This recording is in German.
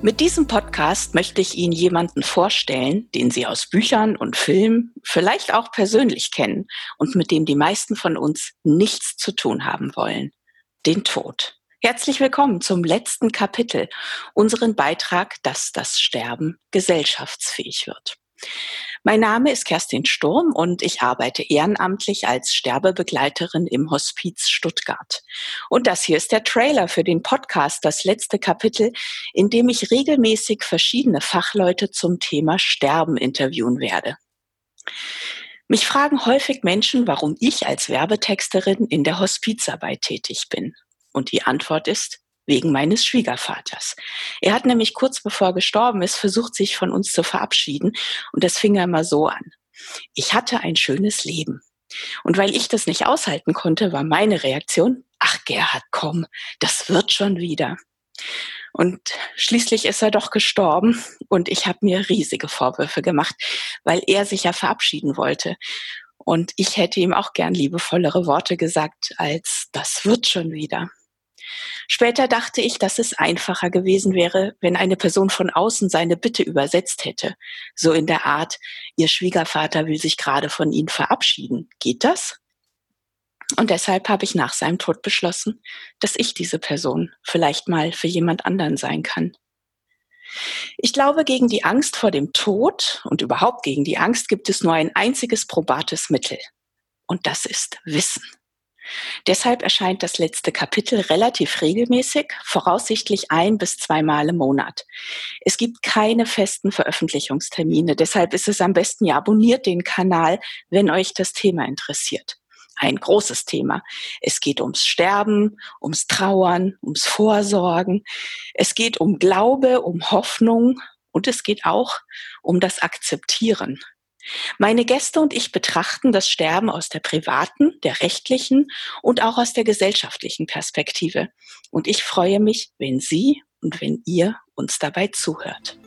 Mit diesem Podcast möchte ich Ihnen jemanden vorstellen, den Sie aus Büchern und Filmen vielleicht auch persönlich kennen und mit dem die meisten von uns nichts zu tun haben wollen. Den Tod. Herzlich willkommen zum letzten Kapitel, unseren Beitrag, dass das Sterben gesellschaftsfähig wird. Mein Name ist Kerstin Sturm und ich arbeite ehrenamtlich als Sterbebegleiterin im Hospiz Stuttgart. Und das hier ist der Trailer für den Podcast, das letzte Kapitel, in dem ich regelmäßig verschiedene Fachleute zum Thema Sterben interviewen werde. Mich fragen häufig Menschen, warum ich als Werbetexterin in der Hospizarbeit tätig bin. Und die Antwort ist, wegen meines Schwiegervaters. Er hat nämlich kurz bevor er gestorben ist, versucht, sich von uns zu verabschieden. Und das fing er immer so an. Ich hatte ein schönes Leben. Und weil ich das nicht aushalten konnte, war meine Reaktion, ach Gerhard, komm, das wird schon wieder. Und schließlich ist er doch gestorben und ich habe mir riesige Vorwürfe gemacht, weil er sich ja verabschieden wollte. Und ich hätte ihm auch gern liebevollere Worte gesagt als das wird schon wieder. Später dachte ich, dass es einfacher gewesen wäre, wenn eine Person von außen seine Bitte übersetzt hätte. So in der Art, Ihr Schwiegervater will sich gerade von Ihnen verabschieden. Geht das? Und deshalb habe ich nach seinem Tod beschlossen, dass ich diese Person vielleicht mal für jemand anderen sein kann. Ich glaube, gegen die Angst vor dem Tod und überhaupt gegen die Angst gibt es nur ein einziges probates Mittel. Und das ist Wissen. Deshalb erscheint das letzte Kapitel relativ regelmäßig, voraussichtlich ein bis zweimal im Monat. Es gibt keine festen Veröffentlichungstermine, deshalb ist es am besten, ihr abonniert den Kanal, wenn euch das Thema interessiert. Ein großes Thema. Es geht ums Sterben, ums Trauern, ums Vorsorgen. Es geht um Glaube, um Hoffnung und es geht auch um das Akzeptieren meine Gäste und ich betrachten das Sterben aus der privaten, der rechtlichen und auch aus der gesellschaftlichen Perspektive. Und ich freue mich, wenn Sie und wenn ihr uns dabei zuhört.